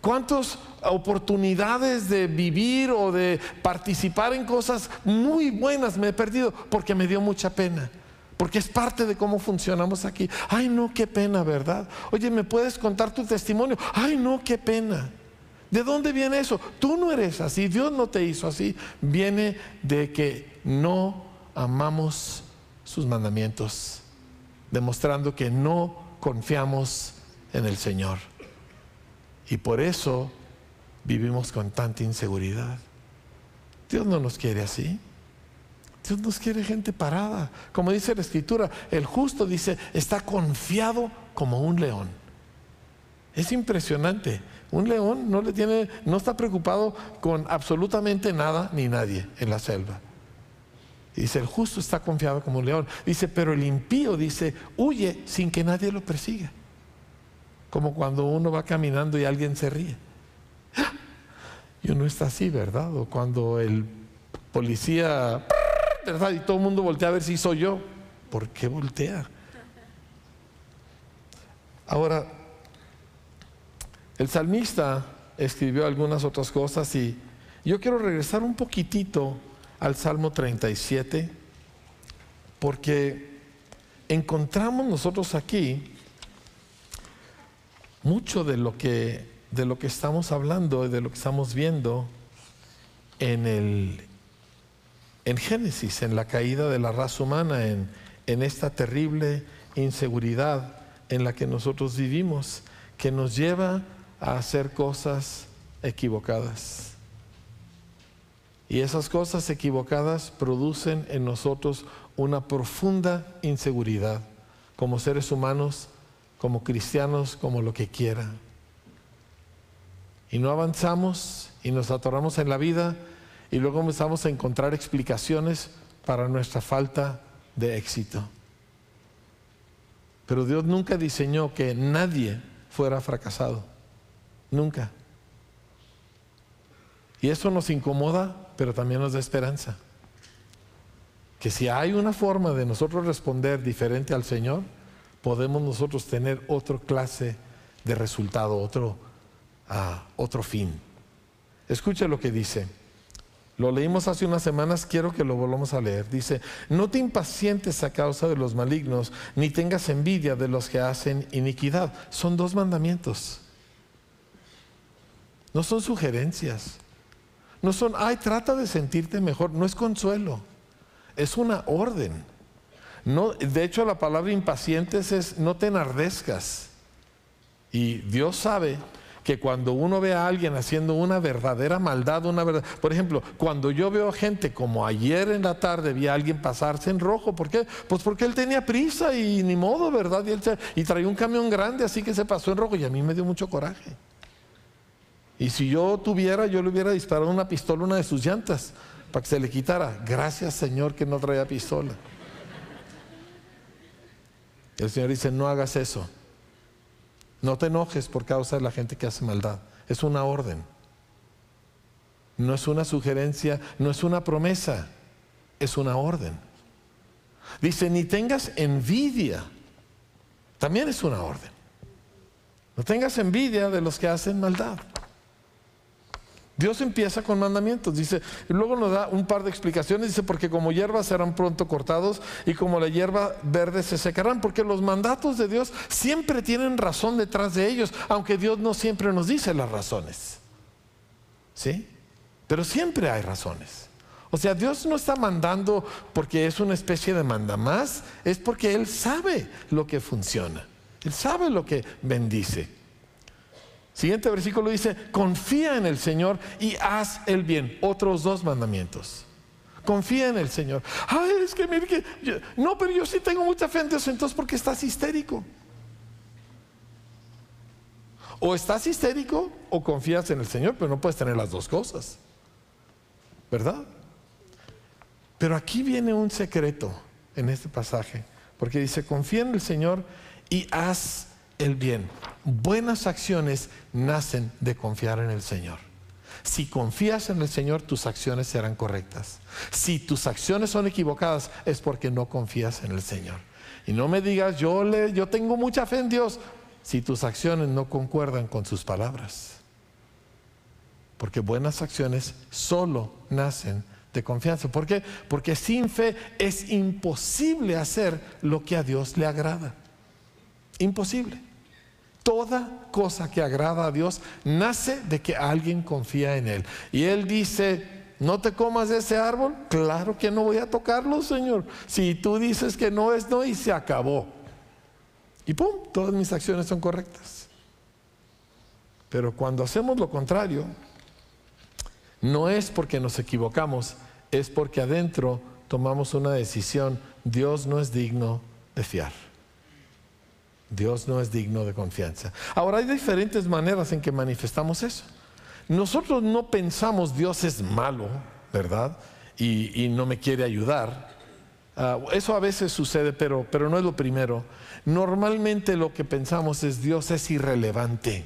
¿Cuántas oportunidades de vivir o de participar en cosas muy buenas me he perdido porque me dio mucha pena? Porque es parte de cómo funcionamos aquí. Ay, no, qué pena, ¿verdad? Oye, ¿me puedes contar tu testimonio? Ay, no, qué pena. ¿De dónde viene eso? Tú no eres así, Dios no te hizo así. Viene de que no amamos sus mandamientos, demostrando que no confiamos en el Señor. Y por eso vivimos con tanta inseguridad. Dios no nos quiere así. Dios nos quiere gente parada. Como dice la escritura, el justo dice, está confiado como un león. Es impresionante. Un león no le tiene, no está preocupado con absolutamente nada ni nadie en la selva. Dice, el justo está confiado como un león. Dice, pero el impío dice, huye sin que nadie lo persiga. Como cuando uno va caminando y alguien se ríe. Y uno está así, ¿verdad? O cuando el policía, ¿verdad? Y todo el mundo voltea a ver si soy yo. ¿Por qué voltea? Ahora, el salmista escribió algunas otras cosas y yo quiero regresar un poquitito al Salmo 37, porque encontramos nosotros aquí mucho de lo que, de lo que estamos hablando y de lo que estamos viendo en, el, en Génesis, en la caída de la raza humana, en, en esta terrible inseguridad en la que nosotros vivimos, que nos lleva a hacer cosas equivocadas. Y esas cosas equivocadas producen en nosotros una profunda inseguridad como seres humanos, como cristianos, como lo que quiera. Y no avanzamos y nos atoramos en la vida y luego empezamos a encontrar explicaciones para nuestra falta de éxito. Pero Dios nunca diseñó que nadie fuera fracasado. Nunca. Y eso nos incomoda pero también nos da esperanza. Que si hay una forma de nosotros responder diferente al Señor, podemos nosotros tener otra clase de resultado, otro, ah, otro fin. Escuche lo que dice. Lo leímos hace unas semanas, quiero que lo volvamos a leer. Dice, no te impacientes a causa de los malignos, ni tengas envidia de los que hacen iniquidad. Son dos mandamientos. No son sugerencias. No son, ay, trata de sentirte mejor. No es consuelo. Es una orden. No, de hecho, la palabra impacientes es no te enardezcas. Y Dios sabe que cuando uno ve a alguien haciendo una verdadera maldad, una verdad, por ejemplo, cuando yo veo gente como ayer en la tarde vi a alguien pasarse en rojo, ¿por qué? Pues porque él tenía prisa y ni modo, ¿verdad? Y, él y traía un camión grande, así que se pasó en rojo y a mí me dio mucho coraje. Y si yo tuviera, yo le hubiera disparado una pistola una de sus llantas para que se le quitara. Gracias Señor que no traía pistola. El Señor dice, no hagas eso. No te enojes por causa de la gente que hace maldad. Es una orden. No es una sugerencia, no es una promesa, es una orden. Dice, ni tengas envidia. También es una orden. No tengas envidia de los que hacen maldad. Dios empieza con mandamientos, dice, y luego nos da un par de explicaciones, dice, porque como hierba serán pronto cortados y como la hierba verde se secarán, porque los mandatos de Dios siempre tienen razón detrás de ellos, aunque Dios no siempre nos dice las razones. ¿Sí? Pero siempre hay razones. O sea, Dios no está mandando porque es una especie de manda más, es porque Él sabe lo que funciona, Él sabe lo que bendice. Siguiente versículo dice, confía en el Señor y haz el bien. Otros dos mandamientos. Confía en el Señor. Ay, es que mire no, pero yo sí tengo mucha fe en Dios, entonces porque estás histérico. O estás histérico o confías en el Señor, pero no puedes tener las dos cosas. ¿Verdad? Pero aquí viene un secreto en este pasaje, porque dice, confía en el Señor y haz el bien. Buenas acciones nacen de confiar en el Señor. Si confías en el Señor, tus acciones serán correctas. Si tus acciones son equivocadas, es porque no confías en el Señor. Y no me digas, yo, le, yo tengo mucha fe en Dios, si tus acciones no concuerdan con sus palabras. Porque buenas acciones solo nacen de confianza. ¿Por qué? Porque sin fe es imposible hacer lo que a Dios le agrada. Imposible. Toda cosa que agrada a Dios nace de que alguien confía en Él. Y Él dice, ¿no te comas de ese árbol? Claro que no voy a tocarlo, Señor. Si tú dices que no es no y se acabó. Y ¡pum! Todas mis acciones son correctas. Pero cuando hacemos lo contrario, no es porque nos equivocamos, es porque adentro tomamos una decisión. Dios no es digno de fiar. Dios no es digno de confianza. Ahora hay diferentes maneras en que manifestamos eso. Nosotros no pensamos Dios es malo, ¿verdad? Y, no me quiere ayudar. Ah, eso a veces sucede, pero, pero no es lo primero. Normalmente lo que pensamos es Dios es irrelevante.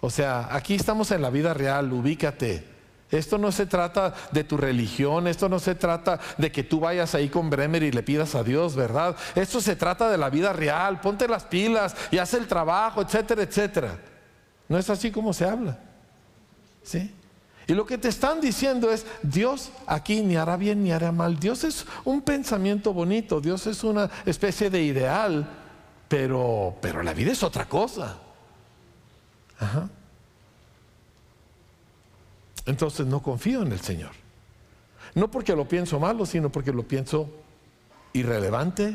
O sea, aquí estamos en la vida real, ubícate. Esto no se trata de tu religión, esto no se trata de que tú vayas ahí con Bremer y le pidas a Dios, ¿verdad? Esto se trata de la vida real, ponte las pilas y haz el trabajo, etcétera, etcétera. No es así como se habla. ¿Sí? Y lo que te están diciendo es, Dios aquí ni hará bien ni hará mal. Dios es un pensamiento bonito, Dios es una especie de ideal, pero, pero la vida es otra cosa. Ajá entonces no confío en el Señor. No porque lo pienso malo, sino porque lo pienso irrelevante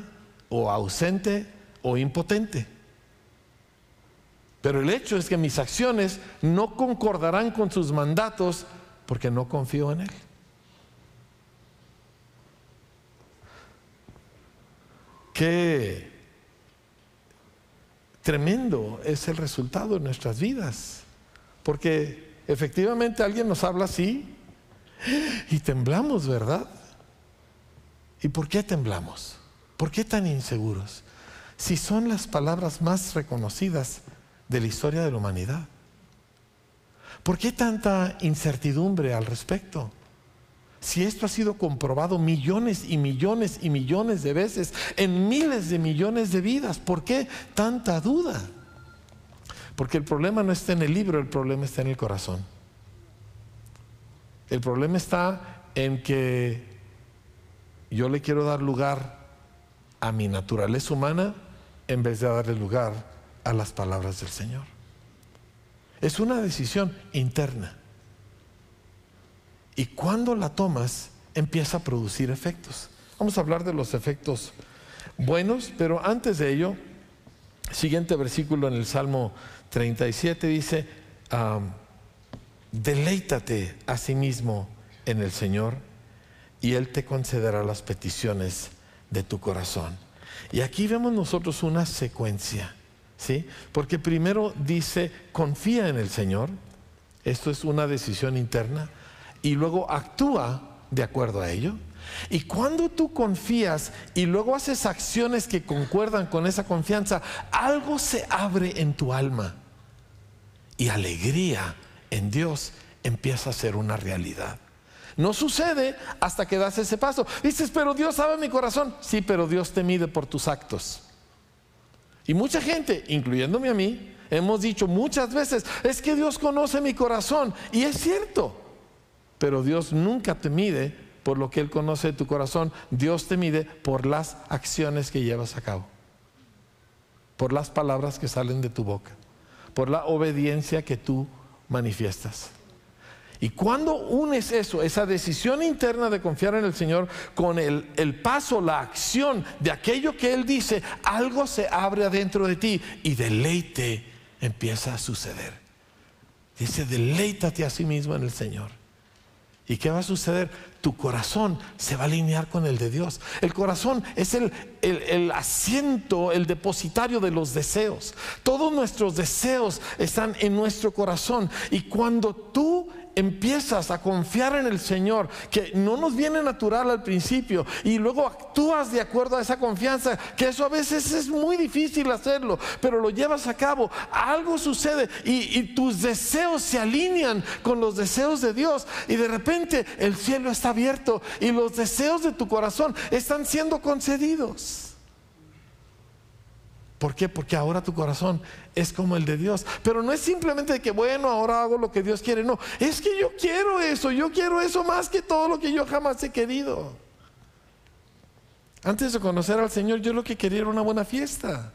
o ausente o impotente. Pero el hecho es que mis acciones no concordarán con sus mandatos porque no confío en Él. Qué tremendo es el resultado de nuestras vidas. Porque Efectivamente alguien nos habla así y temblamos, ¿verdad? ¿Y por qué temblamos? ¿Por qué tan inseguros? Si son las palabras más reconocidas de la historia de la humanidad. ¿Por qué tanta incertidumbre al respecto? Si esto ha sido comprobado millones y millones y millones de veces en miles de millones de vidas, ¿por qué tanta duda? Porque el problema no está en el libro, el problema está en el corazón. El problema está en que yo le quiero dar lugar a mi naturaleza humana en vez de darle lugar a las palabras del Señor. Es una decisión interna. Y cuando la tomas, empieza a producir efectos. Vamos a hablar de los efectos buenos, pero antes de ello, siguiente versículo en el Salmo 37 dice, deleítate a sí mismo en el Señor y Él te concederá las peticiones de tu corazón. Y aquí vemos nosotros una secuencia, ¿sí? Porque primero dice, confía en el Señor, esto es una decisión interna, y luego actúa de acuerdo a ello. Y cuando tú confías y luego haces acciones que concuerdan con esa confianza, algo se abre en tu alma y alegría en Dios empieza a ser una realidad. No sucede hasta que das ese paso. Dices, pero Dios sabe mi corazón. Sí, pero Dios te mide por tus actos. Y mucha gente, incluyéndome a mí, hemos dicho muchas veces, es que Dios conoce mi corazón. Y es cierto, pero Dios nunca te mide por lo que Él conoce de tu corazón. Dios te mide por las acciones que llevas a cabo, por las palabras que salen de tu boca por la obediencia que tú manifiestas. Y cuando unes eso, esa decisión interna de confiar en el Señor, con el, el, paso, la acción de aquello que Él dice, algo se abre adentro de ti y deleite empieza a suceder. Dice, deleítate a sí mismo en el Señor. ¿Y qué va a suceder? Tu corazón se va a alinear con el de Dios. El corazón es el, el, asiento, el depositario de los deseos. Todos nuestros deseos están en nuestro corazón. Y cuando tú empiezas a confiar en el Señor, que no nos viene natural al principio, y luego actúas de acuerdo a esa confianza, que eso a veces es muy difícil hacerlo, pero lo llevas a cabo, algo sucede y, y tus deseos se alinean con los deseos de Dios, y de repente el cielo está abierto y los deseos de tu corazón están siendo concedidos. ¿Por qué? Porque ahora tu corazón es como el de Dios. Pero no es simplemente que, bueno, ahora hago lo que Dios quiere. No, es que yo quiero eso. Yo quiero eso más que todo lo que yo jamás he querido. Antes de conocer al Señor, yo lo que quería era una buena fiesta.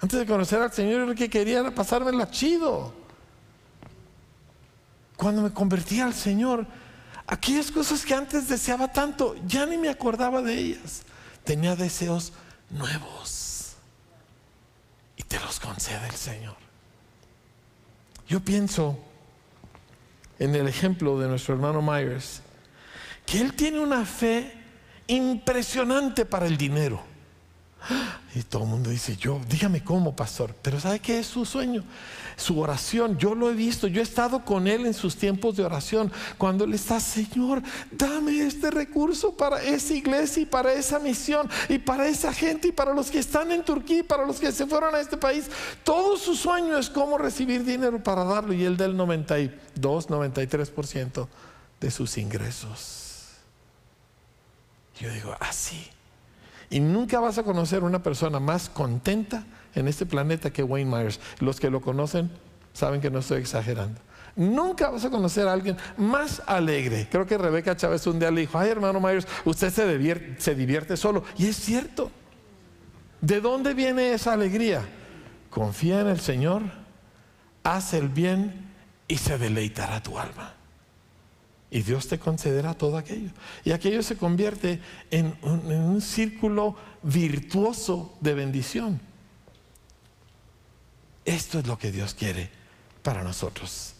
Antes de conocer al Señor, yo lo que quería era pasármela chido. Cuando me convertí al Señor, aquellas cosas que antes deseaba tanto, ya ni me acordaba de ellas. Tenía deseos nuevos. Y te los concede el Señor. Yo pienso en el ejemplo de nuestro hermano Myers, que él tiene una fe impresionante para el dinero. Y todo el mundo dice, yo, dígame cómo, pastor. Pero ¿sabe qué es su sueño? Su oración. Yo lo he visto. Yo he estado con él en sus tiempos de oración. Cuando él está, Señor, dame este recurso para esa iglesia y para esa misión y para esa gente y para los que están en Turquía y para los que se fueron a este país. Todo su sueño es cómo recibir dinero para darlo. Y él da el 92, 93% de sus ingresos. Yo digo, así. Y nunca vas a conocer una persona más contenta en este planeta que Wayne Myers. Los que lo conocen saben que no estoy exagerando. Nunca vas a conocer a alguien más alegre. Creo que Rebeca Chávez un día le dijo, ay hermano Myers, usted se divierte, se divierte solo. Y es cierto. ¿De dónde viene esa alegría? Confía en el Señor, haz el bien y se deleitará tu alma. Y Dios te concederá todo aquello. Y aquello se convierte en un, círculo virtuoso de bendición. Esto es lo que Dios quiere para nosotros.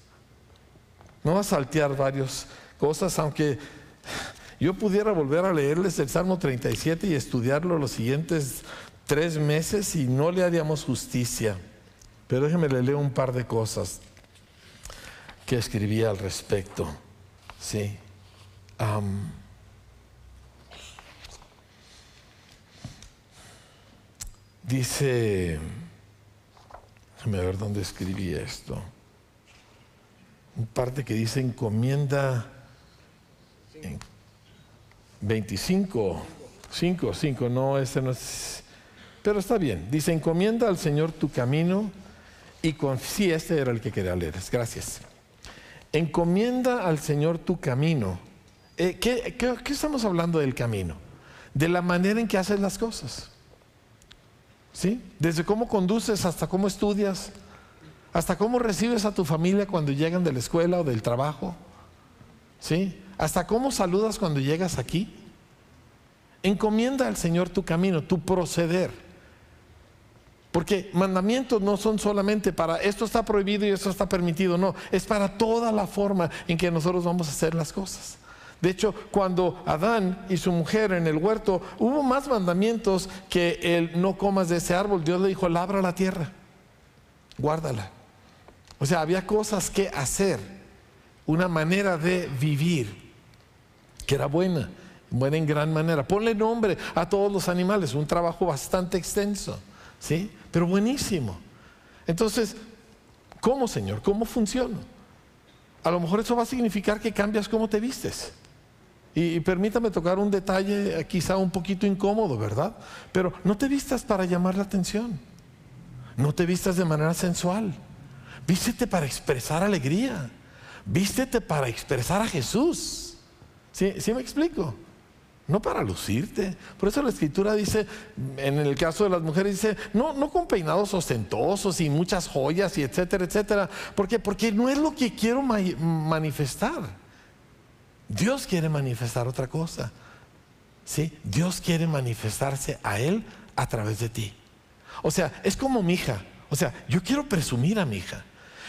No va a saltear varias cosas, aunque yo pudiera volver a leerles el Salmo 37 y estudiarlo los siguientes tres meses y no le haríamos justicia. Pero déjeme le leo un par de cosas que escribí al respecto. Sí. dice, déjame ver dónde escribí esto. Un parte que dice encomienda 25, 5, 5, no, este no es, pero está bien. Dice, encomienda al Señor tu camino y con, sí, este era el que quería leer. Gracias. Encomienda al Señor tu camino. Eh, ¿qué, estamos hablando del camino? De la manera en que haces las cosas. ¿Sí? Desde cómo conduces hasta cómo estudias, hasta cómo recibes a tu familia cuando llegan de la escuela o del trabajo. ¿Sí? Hasta cómo saludas cuando llegas aquí. Encomienda al Señor tu camino, tu proceder. Porque mandamientos no son solamente para esto está prohibido y esto está permitido, no, es para toda la forma en que nosotros vamos a hacer las cosas. De hecho, cuando Adán y su mujer en el huerto hubo más mandamientos que el no comas de ese árbol, Dios le dijo, labra la tierra, guárdala. O sea, había cosas que hacer, una manera de vivir que era buena, buena en gran manera. Ponle nombre a todos los animales, un trabajo bastante extenso. ¿sí? Pero buenísimo. Entonces, ¿cómo, Señor? ¿Cómo funciona? A lo mejor eso va a significar que cambias cómo te vistes. Y, permítame tocar un detalle eh, quizá un poquito incómodo, ¿verdad? Pero no te vistas para llamar la atención. No te vistas de manera sensual. Vístete para expresar alegría. Vístete para expresar a Jesús. ¿Sí, ¿Sí me explico? No para lucirte. Por eso la escritura dice, en el caso de las mujeres, dice, no, no con peinados ostentosos y muchas joyas y etcétera, etcétera. ¿Por qué? Porque no es lo que quiero manifestar. Dios quiere manifestar otra cosa. ¿Sí? Dios quiere manifestarse a Él a través de ti. O sea, es como mi hija. O sea, yo quiero presumir a mi hija.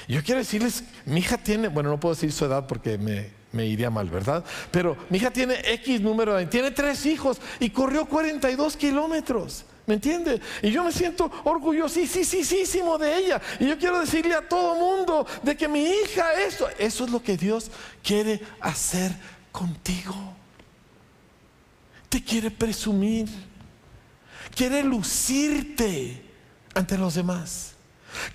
Yo quiero decirles, mi hija tiene, bueno, no puedo decir su edad porque me, me iría mal, ¿verdad? Pero mi hija tiene X número tiene tres hijos y corrió 42 kilómetros. ¿Me entiende? Y yo me siento orgullosísimo de ella. Y yo quiero decirle a todo mundo de que mi hija, eso, eso es lo que Dios quiere hacer contigo. Te quiere presumir. Quiere lucirte ante los demás.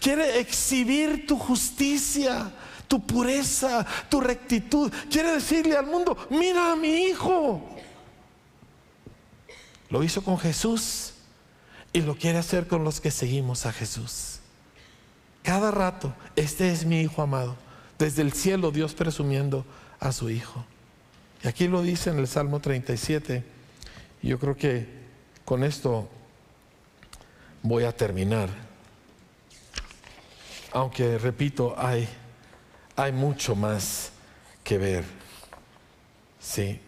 Quiere exhibir tu justicia tu pureza, tu rectitud. Quiere decirle al mundo, mira a mi hijo. Lo hizo con Jesús y lo quiere hacer con los que seguimos a Jesús. Cada rato, este es mi hijo amado. Desde el cielo Dios presumiendo a su hijo. Y aquí lo dice en el Salmo 37. Y yo creo que con esto voy a terminar. Aunque, repito, hay hay mucho más que ver. Sí.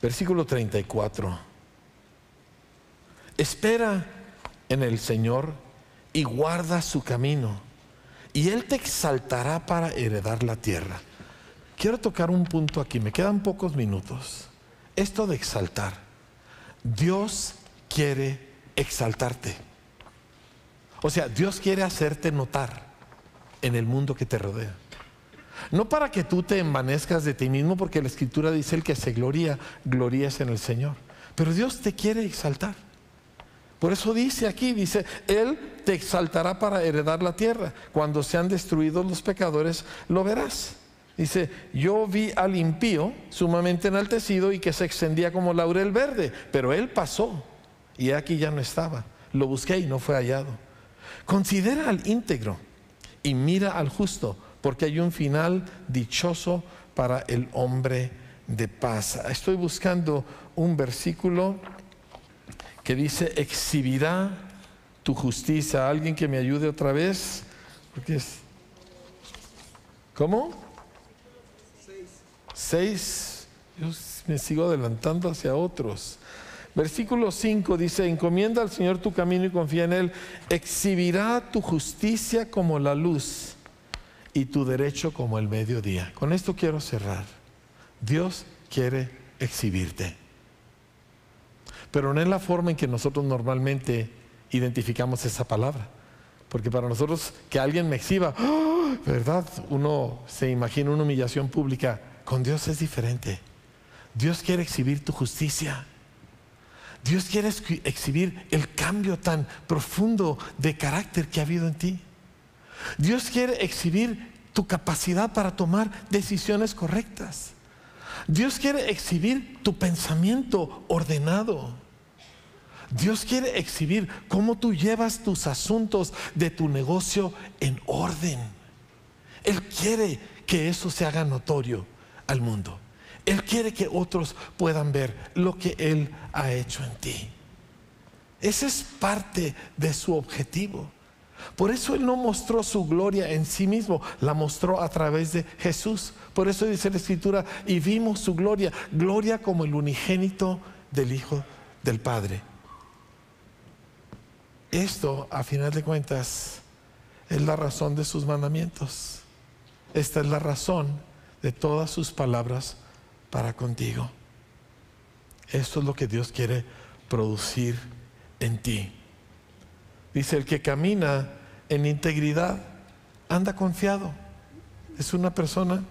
Versículo 34. Espera en el Señor y guarda su camino, y Él te exaltará para heredar la tierra. Quiero tocar un punto aquí, me quedan pocos minutos. Esto de exaltar. Dios quiere exaltarte. O sea, Dios quiere hacerte notar en el mundo que te rodea. No para que tú te envanezcas de ti mismo, porque la escritura dice el que se gloria, gloria en el Señor. Pero Dios te quiere exaltar. Por eso dice aquí, dice, Él te exaltará para heredar la tierra. Cuando sean destruidos los pecadores, lo verás. Dice, yo vi al impío sumamente enaltecido y que se extendía como laurel verde, pero él pasó y aquí ya no estaba. Lo busqué y no fue hallado. Considera al íntegro y mira al justo, porque hay un final dichoso para el hombre de paz. Estoy buscando un versículo que dice, exhibirá tu justicia. ¿Alguien que me ayude otra vez? Porque es... ¿Cómo? Seis. Yo me sigo adelantando hacia otros. Versículo 5 dice, encomienda al Señor tu camino y confía en Él. Exhibirá tu justicia como la luz y tu derecho como el mediodía. Con esto quiero cerrar. Dios quiere exhibirte. Pero no es la forma en que nosotros normalmente identificamos esa palabra. Porque para nosotros que alguien me exhiba, ¡ah! ¿verdad? Uno se imagina una humillación pública. Con Dios es diferente. Dios quiere exhibir tu justicia. Dios quiere exhibir el cambio tan profundo de carácter que ha habido en ti. Dios quiere exhibir tu capacidad para tomar decisiones correctas. Dios quiere exhibir tu pensamiento ordenado. Dios quiere exhibir cómo tú llevas tus asuntos de tu negocio en orden. Él quiere que eso se haga notorio al mundo. Él quiere que otros puedan ver lo que Él ha hecho en ti. Ese es parte de su objetivo. Por eso Él no mostró su gloria en sí mismo, la mostró a través de Jesús. Por eso dice la Escritura, y vimos su gloria, gloria como el unigénito del Hijo del Padre. Esto, a final de cuentas, es la razón de sus mandamientos. Esta es la razón de todas sus palabras para contigo. Esto es lo que Dios quiere producir en ti. Dice, el que camina en integridad anda confiado. Es una persona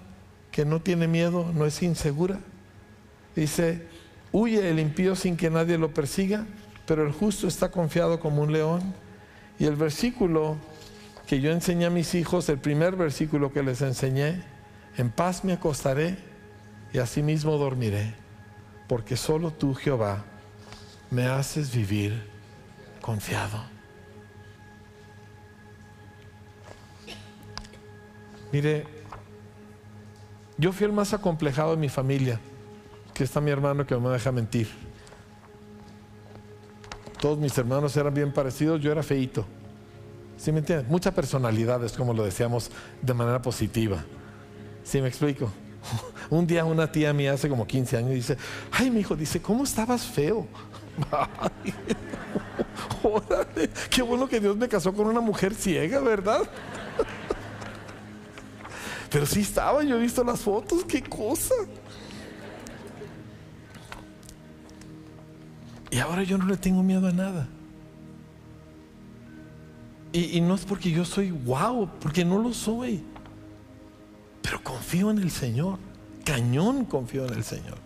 que no tiene miedo, no es insegura. Dice, huye el impío sin que nadie lo persiga, pero el justo está confiado como un león. Y el versículo que yo enseñé a mis hijos, el primer versículo que les enseñé, en paz me acostaré y asimismo dormiré, porque solo tú, Jehová, me haces vivir confiado. Mire, yo fui el más acomplejado de mi familia, que está mi hermano que no me deja mentir. Todos mis hermanos eran bien parecidos, yo era feito. ¿Sí me entiendes? Mucha personalidad, es como lo decíamos de manera positiva. ¿Sí me explico? Un día una tía mía hace como 15 años dice, ay mi hijo, dice, ¿cómo estabas feo? órale, qué bueno que Dios me casó con una mujer ciega, ¿verdad? Pero sí estaba, yo he visto las fotos, qué cosa. Y ahora yo no le tengo miedo a nada. Y, no es porque yo soy wow, porque no lo soy. Pero confío en el Señor. Cañón confío en el Señor.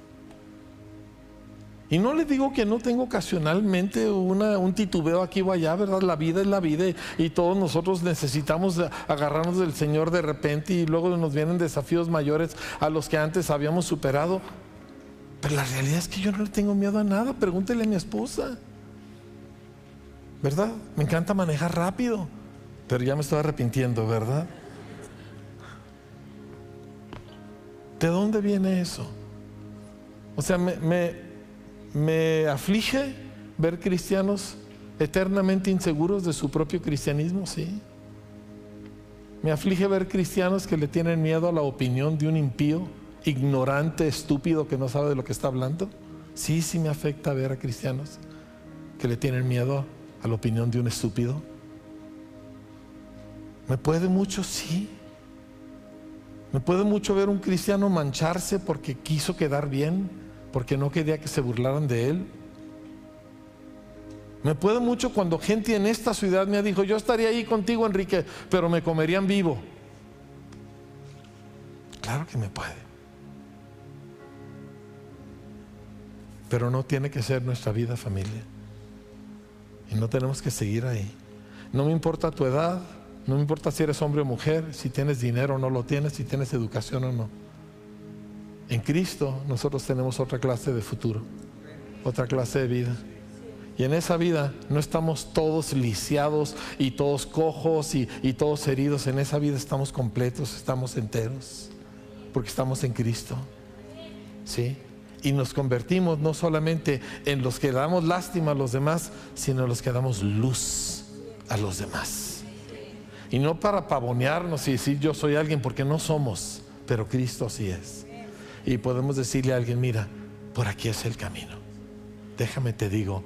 Y no le digo que no tengo ocasionalmente un titubeo aquí o allá, ¿verdad? La vida es la vida y todos nosotros necesitamos agarrarnos del Señor de repente y luego nos vienen desafíos mayores a los que antes habíamos superado. Pero la realidad es que yo no le tengo miedo a nada. Pregúntele a mi esposa. ¿Verdad? Me encanta manejar rápido, pero ya me estoy arrepintiendo, ¿verdad? ¿De dónde viene eso? O sea, me, me, aflige ver cristianos eternamente inseguros de su propio cristianismo, sí. Me aflige ver cristianos que le tienen miedo a la opinión de un impío, ignorante, estúpido, que no sabe de lo que está hablando. Sí, sí me afecta ver a cristianos que le tienen miedo a la opinión de un estúpido. ¿Me puede mucho? Sí. ¿Me puede mucho ver un cristiano mancharse porque quiso quedar bien, porque no quería que se burlaran de él? Me puede mucho cuando gente en esta ciudad me dijo, yo estaría ahí contigo, Enrique, pero me comerían vivo. Claro que me puede. Pero no tiene que ser nuestra vida familia. Y no tenemos que seguir ahí. No me importa tu edad, no me importa si eres hombre o mujer, si tienes dinero o no lo tienes, si tienes educación o no. En Cristo nosotros tenemos otra clase de futuro, otra clase de vida. Y en esa vida no estamos todos lisiados y todos cojos y, y, todos heridos. En esa vida estamos completos, estamos enteros, porque estamos en Cristo. ¿Sí? Y nos convertimos no solamente en los que damos lástima a los demás, sino en los que damos luz a los demás. Y no para pavonearnos y decir yo soy alguien, porque no somos, pero Cristo sí es. Y podemos decirle a alguien, mira, por aquí es el camino. Déjame te digo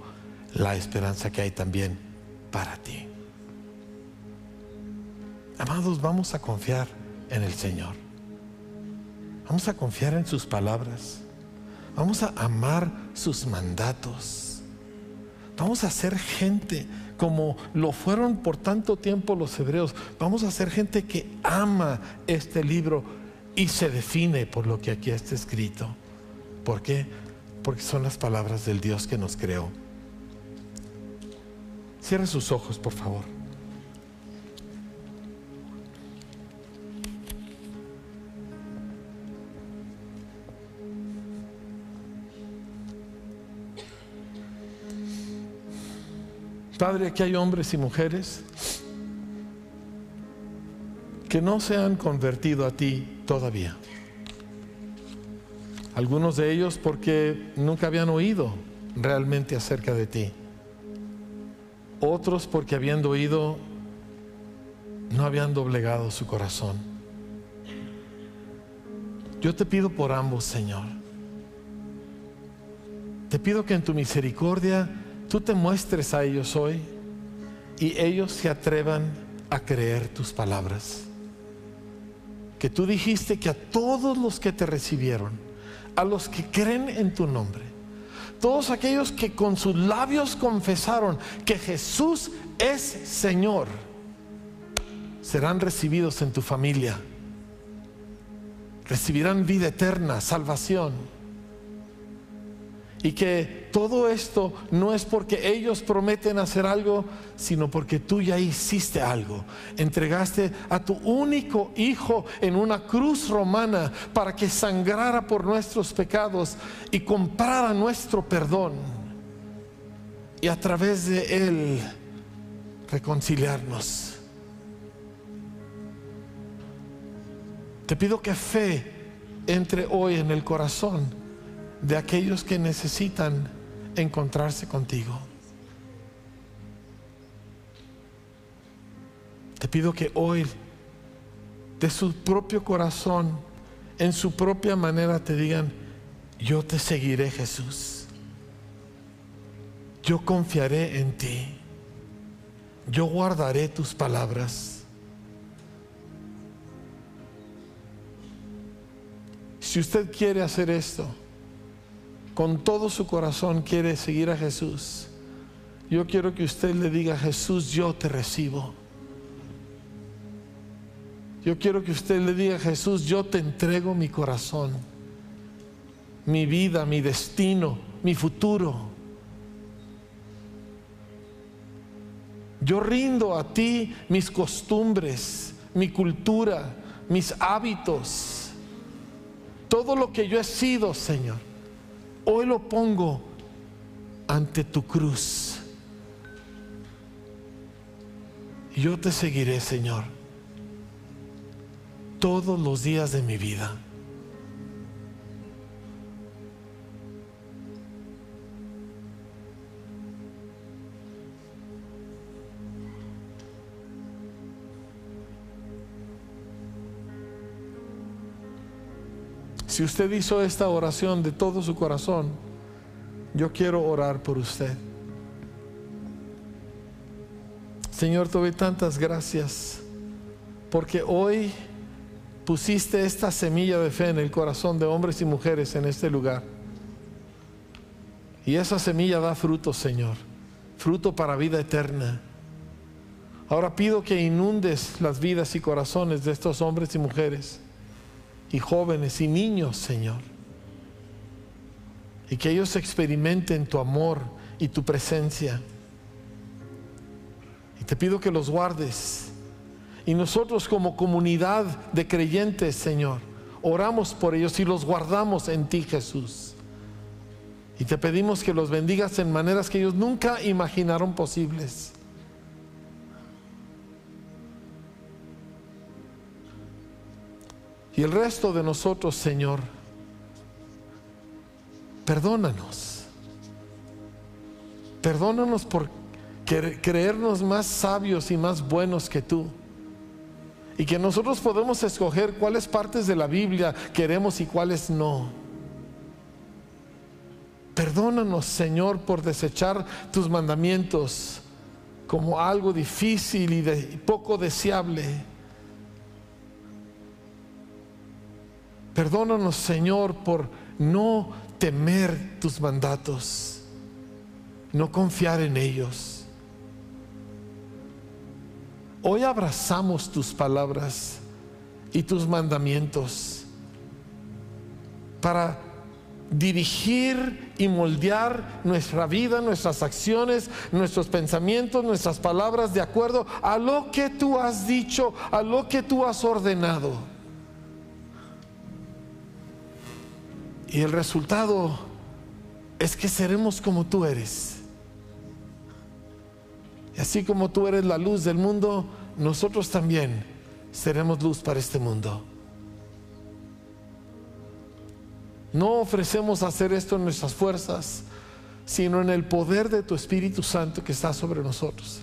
la esperanza que hay también para ti. Amados, vamos a confiar en el Señor. Vamos a confiar en sus palabras. Vamos a amar sus mandatos. Vamos a ser gente como lo fueron por tanto tiempo los hebreos. Vamos a ser gente que ama este libro y se define por lo que aquí está escrito. ¿Por qué? Porque son las palabras del Dios que nos creó. Cierre sus ojos, por favor. Padre, aquí hay hombres y mujeres que no se han convertido a ti todavía. Algunos de ellos porque nunca habían oído realmente acerca de ti. Otros porque habiendo oído no habían doblegado su corazón. Yo te pido por ambos, Señor. Te pido que en tu misericordia tú te muestres a ellos hoy y ellos se atrevan a creer tus palabras. Que tú dijiste que a todos los que te recibieron, a los que creen en tu nombre, todos aquellos que con sus labios confesaron que Jesús es Señor, serán recibidos en tu familia, recibirán vida eterna, salvación y que todo esto no es porque ellos prometen hacer algo, sino porque tú ya hiciste algo. Entregaste a tu único hijo en una cruz romana para que sangrara por nuestros pecados y comprara nuestro perdón. Y a través de él reconciliarnos. Te pido que fe entre hoy en el corazón de aquellos que necesitan encontrarse contigo. Te pido que hoy, de su propio corazón, en su propia manera, te digan, yo te seguiré Jesús. Yo confiaré en ti. Yo guardaré tus palabras. Si usted quiere hacer esto, con todo su corazón quiere seguir a Jesús, yo quiero que usted le diga, Jesús, yo te recibo. Yo quiero que usted le diga, Jesús, yo te entrego mi corazón, mi vida, mi destino, mi futuro. Yo rindo a ti mis costumbres, mi cultura, mis hábitos, todo lo que yo he sido, Señor. Hoy lo pongo ante tu cruz. Yo te seguiré, Señor, todos los días de mi vida. Si usted hizo esta oración de todo su corazón, yo quiero orar por usted. Señor, te doy tantas gracias porque hoy pusiste esta semilla de fe en el corazón de hombres y mujeres en este lugar. Y esa semilla da fruto, Señor, fruto para vida eterna. Ahora pido que inundes las vidas y corazones de estos hombres y mujeres, y jóvenes y niños, Señor. Y que ellos experimenten tu amor y tu presencia. Y te pido que los guardes. Y nosotros como comunidad de creyentes, Señor, oramos por ellos y los guardamos en ti, Jesús. Y te pedimos que los bendigas en maneras que ellos nunca imaginaron posibles. Y el resto de nosotros, Señor, perdónanos. Perdónanos por creernos más sabios y más buenos que tú. Y que nosotros podemos escoger cuáles partes de la Biblia queremos y cuáles no. Perdónanos, Señor, por desechar tus mandamientos como algo difícil y, poco deseable. Perdónanos, Señor, por no temer tus mandatos, no confiar en ellos. Hoy abrazamos tus palabras y tus mandamientos para dirigir y moldear nuestra vida, nuestras acciones, nuestros pensamientos, nuestras palabras de acuerdo a lo que tú has dicho, a lo que tú has ordenado. Y el resultado es que seremos como tú eres. Y así como tú eres la luz del mundo, nosotros también seremos luz para este mundo. No ofrecemos hacer esto en nuestras fuerzas, sino en el poder de tu Espíritu Santo que está sobre nosotros.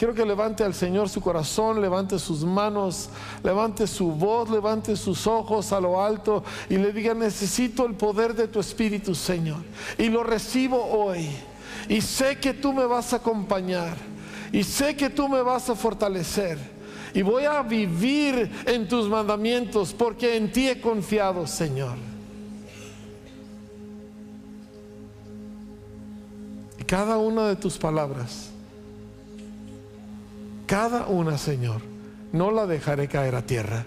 Quiero que levante al Señor su corazón, levante sus manos, levante su voz, levante sus ojos a lo alto y le diga, necesito el poder de tu Espíritu, Señor. Y lo recibo hoy. Y sé que tú me vas a acompañar. Y sé que tú me vas a fortalecer. Y voy a vivir en tus mandamientos porque en ti he confiado, Señor. cada una de tus palabras, cada una, Señor, no la dejaré caer a tierra.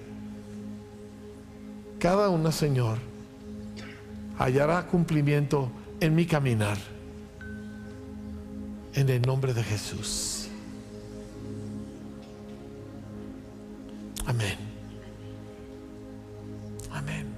Cada una, Señor, hallará cumplimiento en mi caminar. En el nombre de Jesús. Amén. Amén.